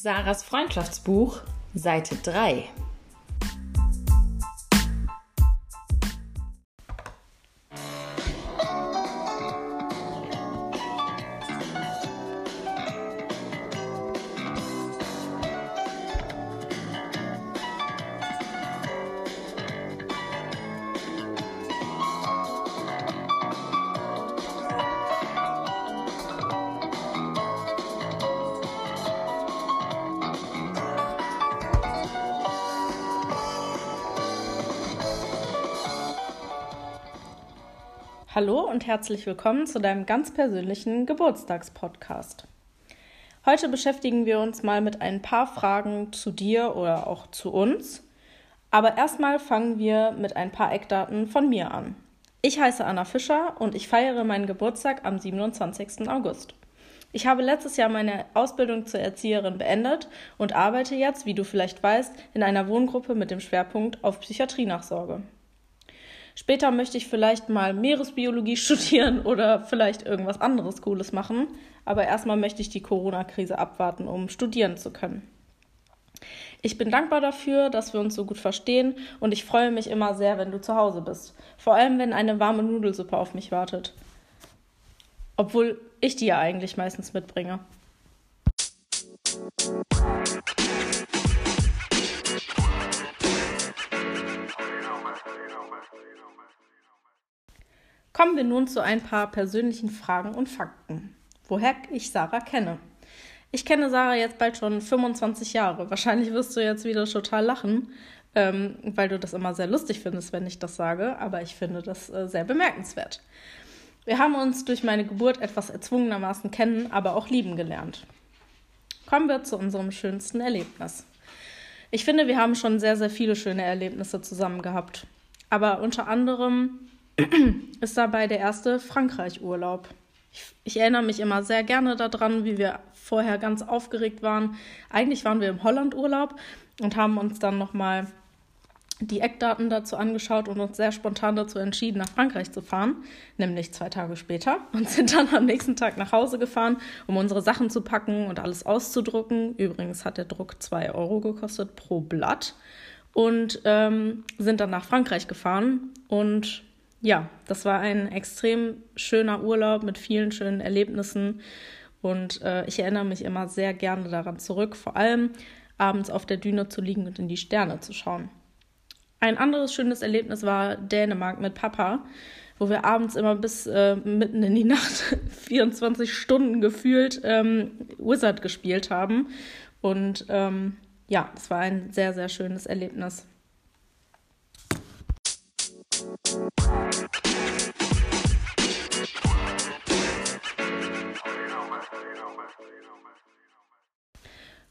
Sarahs Freundschaftsbuch, Seite 3. Hallo und herzlich willkommen zu deinem ganz persönlichen Geburtstagspodcast. Heute beschäftigen wir uns mal mit ein paar Fragen zu dir oder auch zu uns. Aber erstmal fangen wir mit ein paar Eckdaten von mir an. Ich heiße Anna Fischer und ich feiere meinen Geburtstag am 27. August. Ich habe letztes Jahr meine Ausbildung zur Erzieherin beendet und arbeite jetzt, wie du vielleicht weißt, in einer Wohngruppe mit dem Schwerpunkt auf Psychiatrienachsorge. Später möchte ich vielleicht mal Meeresbiologie studieren oder vielleicht irgendwas anderes Cooles machen. Aber erstmal möchte ich die Corona-Krise abwarten, um studieren zu können. Ich bin dankbar dafür, dass wir uns so gut verstehen und ich freue mich immer sehr, wenn du zu Hause bist. Vor allem, wenn eine warme Nudelsuppe auf mich wartet. Obwohl ich die ja eigentlich meistens mitbringe. Kommen wir nun zu ein paar persönlichen Fragen und Fakten. Woher ich Sarah kenne. Ich kenne Sarah jetzt bald schon 25 Jahre. Wahrscheinlich wirst du jetzt wieder total lachen, ähm, weil du das immer sehr lustig findest, wenn ich das sage, aber ich finde das äh, sehr bemerkenswert. Wir haben uns durch meine Geburt etwas erzwungenermaßen kennen, aber auch lieben gelernt. Kommen wir zu unserem schönsten Erlebnis. Ich finde, wir haben schon sehr, sehr viele schöne Erlebnisse zusammen gehabt. Aber unter anderem ist dabei der erste Frankreich-Urlaub. Ich, ich, erinnere mich immer sehr gerne daran, wie wir vorher ganz aufgeregt waren. Eigentlich waren wir im Holland-Urlaub und haben uns dann nochmal die Eckdaten dazu angeschaut und uns sehr spontan dazu entschieden, nach Frankreich zu fahren, nämlich zwei Tage später und sind dann am nächsten Tag nach Hause gefahren, um unsere Sachen zu packen und alles auszudrucken. Übrigens hat der Druck zwei Euro gekostet pro Blatt und ähm, sind dann nach Frankreich gefahren und ja, das war ein extrem schöner Urlaub mit vielen schönen Erlebnissen und äh, ich erinnere mich immer sehr gerne daran zurück, vor allem abends auf der Düne zu liegen und in die Sterne zu schauen. Ein anderes schönes Erlebnis war Dänemark mit Papa, wo wir abends immer bis äh, mitten in die Nacht 24 Stunden gefühlt ähm, Wizard gespielt haben. Und ähm, ja, es war ein sehr, sehr schönes Erlebnis.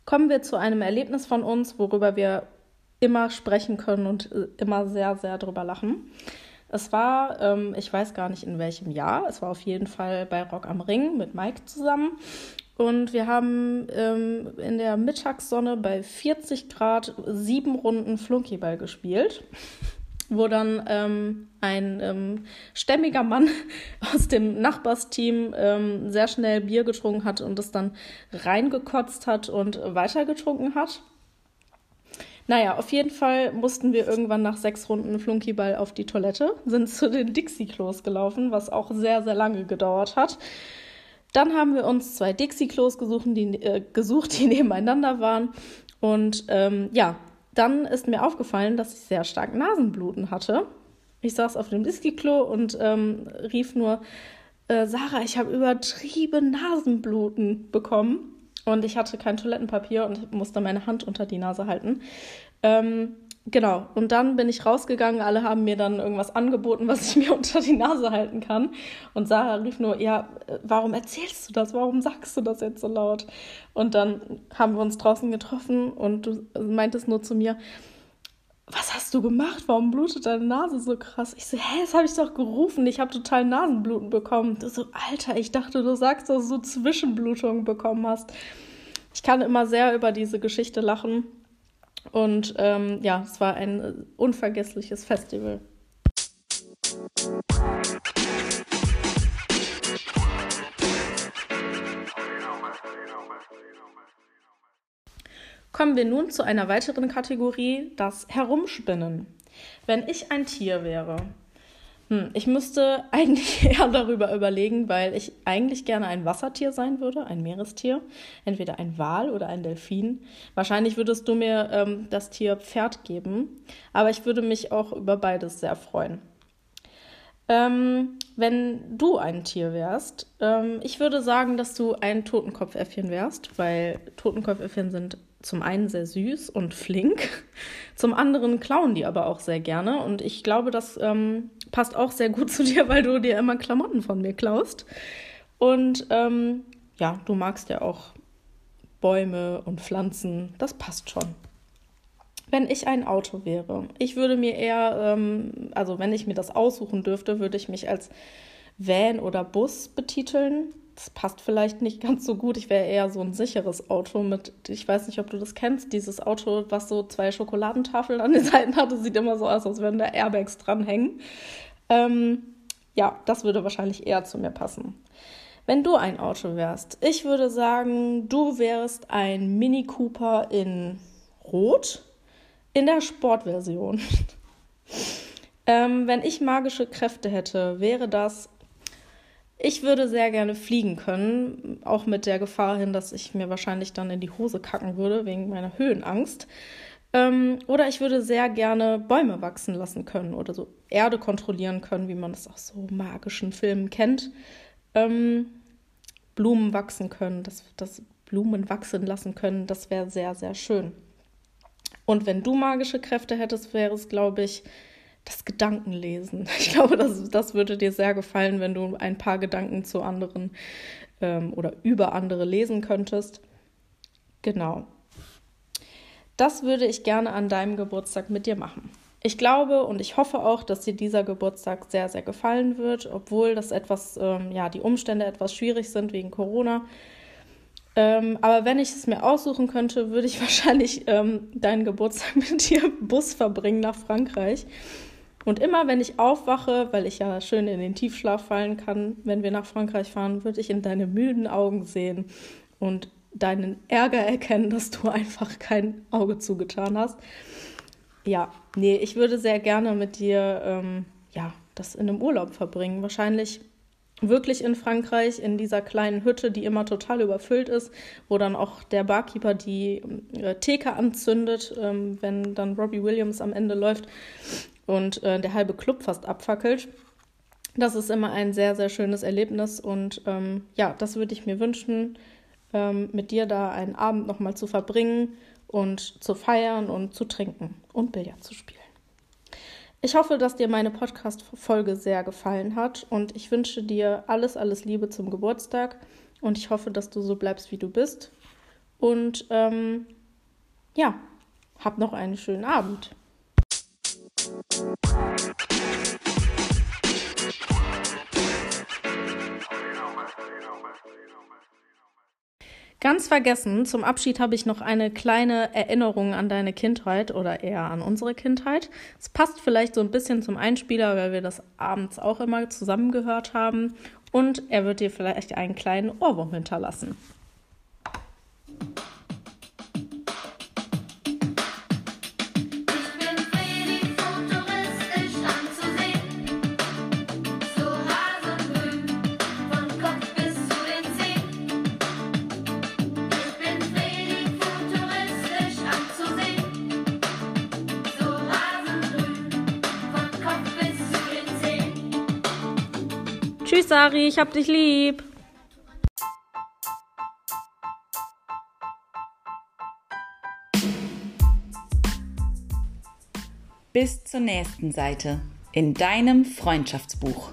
Kommen wir zu einem Erlebnis von uns, worüber wir immer sprechen können und äh, immer sehr, sehr drüber lachen. Es war, ähm, ich weiß gar nicht in welchem Jahr, es war auf jeden Fall bei Rock am Ring mit Mike zusammen. Und wir haben ähm, in der Mittagssonne bei 40 Grad sieben Runden Flunkyball gespielt wo dann ähm, ein ähm, stämmiger Mann aus dem Nachbarsteam ähm, sehr schnell Bier getrunken hat und es dann reingekotzt hat und weitergetrunken hat. Naja, auf jeden Fall mussten wir irgendwann nach sechs Runden Flunkyball auf die Toilette, sind zu den Dixie-Klos gelaufen, was auch sehr, sehr lange gedauert hat. Dann haben wir uns zwei Dixie-Klos gesucht, die, äh, gesucht, die nebeneinander waren. Und ähm, ja, dann ist mir aufgefallen, dass ich sehr stark Nasenbluten hatte. Ich saß auf dem Whisky-Klo und ähm, rief nur, äh, Sarah, ich habe übertrieben Nasenbluten bekommen. Und ich hatte kein Toilettenpapier und musste meine Hand unter die Nase halten. Ähm, Genau, und dann bin ich rausgegangen, alle haben mir dann irgendwas angeboten, was ich mir unter die Nase halten kann. Und Sarah rief nur, ja, warum erzählst du das? Warum sagst du das jetzt so laut? Und dann haben wir uns draußen getroffen und du meintest nur zu mir, was hast du gemacht? Warum blutet deine Nase so krass? Ich so, hä, das habe ich doch gerufen. Ich habe total Nasenbluten bekommen. Du so, Alter, ich dachte, du sagst, dass du Zwischenblutungen bekommen hast. Ich kann immer sehr über diese Geschichte lachen und ähm, ja, es war ein unvergessliches Festival. Kommen wir nun zu einer weiteren Kategorie, das Herumspinnen. Wenn ich ein Tier wäre, hm, ich müsste eigentlich eher darüber überlegen, weil ich eigentlich gerne ein Wassertier sein würde, ein Meerestier. Entweder ein Wal oder ein Delfin. Wahrscheinlich würdest du mir ähm, das Tier Pferd geben, aber ich würde mich auch über beides sehr freuen. Ähm, wenn du ein Tier wärst, ähm, ich würde sagen, dass du ein Totenkopfäffchen wärst, weil Totenkopfäffchen sind zum einen sehr süß und flink, zum anderen klauen die aber auch sehr gerne. Und ich glaube, das ähm, passt auch sehr gut zu dir, weil du dir immer Klamotten von mir klaust. Und ähm, ja, du magst ja auch Bäume und Pflanzen. Das passt schon. Wenn ich ein Auto wäre, ich würde mir eher, ähm, also wenn ich mir das aussuchen dürfte, würde ich mich als Van oder Bus betiteln das passt vielleicht nicht ganz so gut. Ich wäre eher so ein sicheres Auto mit, ich weiß nicht, ob du das kennst, dieses Auto, was so zwei Schokoladentafeln an den Seiten hat. Das sieht immer so aus, als würden da Airbags dranhängen. Ähm, ja, das würde wahrscheinlich eher zu mir passen. Wenn du ein Auto wärst, ich würde sagen, du wärst ein Mini Cooper in Rot in der Sportversion. ähm, wenn ich magische Kräfte hätte, wäre das ich würde sehr gerne fliegen können, auch mit der Gefahr hin, dass ich mir wahrscheinlich dann in die Hose kacken würde wegen meiner Höhenangst. Ähm, oder ich würde sehr gerne Bäume wachsen lassen können oder so Erde kontrollieren können, wie man das aus so magischen Filmen kennt. Ähm, Blumen wachsen können, dass das Blumen wachsen lassen können, das wäre sehr, sehr schön. Und wenn du magische Kräfte hättest, wäre es, glaube ich, das Gedankenlesen. Ich glaube, das, das würde dir sehr gefallen, wenn du ein paar Gedanken zu anderen ähm, oder über andere lesen könntest. Genau. Das würde ich gerne an deinem Geburtstag mit dir machen. Ich glaube und ich hoffe auch, dass dir dieser Geburtstag sehr, sehr gefallen wird, obwohl das etwas, ähm, ja, die Umstände etwas schwierig sind wegen Corona. Ähm, aber wenn ich es mir aussuchen könnte, würde ich wahrscheinlich ähm, deinen Geburtstag mit dir Bus verbringen nach Frankreich. Und immer wenn ich aufwache, weil ich ja schön in den Tiefschlaf fallen kann, wenn wir nach Frankreich fahren, würde ich in deine müden Augen sehen und deinen Ärger erkennen, dass du einfach kein Auge zugetan hast. Ja, nee, ich würde sehr gerne mit dir, ähm, ja, das in einem Urlaub verbringen. Wahrscheinlich wirklich in Frankreich, in dieser kleinen Hütte, die immer total überfüllt ist, wo dann auch der Barkeeper die äh, Theke anzündet, ähm, wenn dann Robbie Williams am Ende läuft und äh, der halbe Club fast abfackelt. Das ist immer ein sehr, sehr schönes Erlebnis und ähm, ja, das würde ich mir wünschen, ähm, mit dir da einen Abend nochmal zu verbringen und zu feiern und zu trinken und Billard zu spielen. Ich hoffe, dass dir meine Podcast-Folge sehr gefallen hat und ich wünsche dir alles, alles Liebe zum Geburtstag und ich hoffe, dass du so bleibst, wie du bist. Und ähm, ja, hab noch einen schönen Abend. Ganz vergessen, zum Abschied habe ich noch eine kleine Erinnerung an deine Kindheit oder eher an unsere Kindheit. Es passt vielleicht so ein bisschen zum Einspieler, weil wir das abends auch immer zusammen gehört haben. Und er wird dir vielleicht einen kleinen Ohrwurm hinterlassen. Tschüss, Sari, ich hab dich lieb. Bis zur nächsten Seite in deinem Freundschaftsbuch.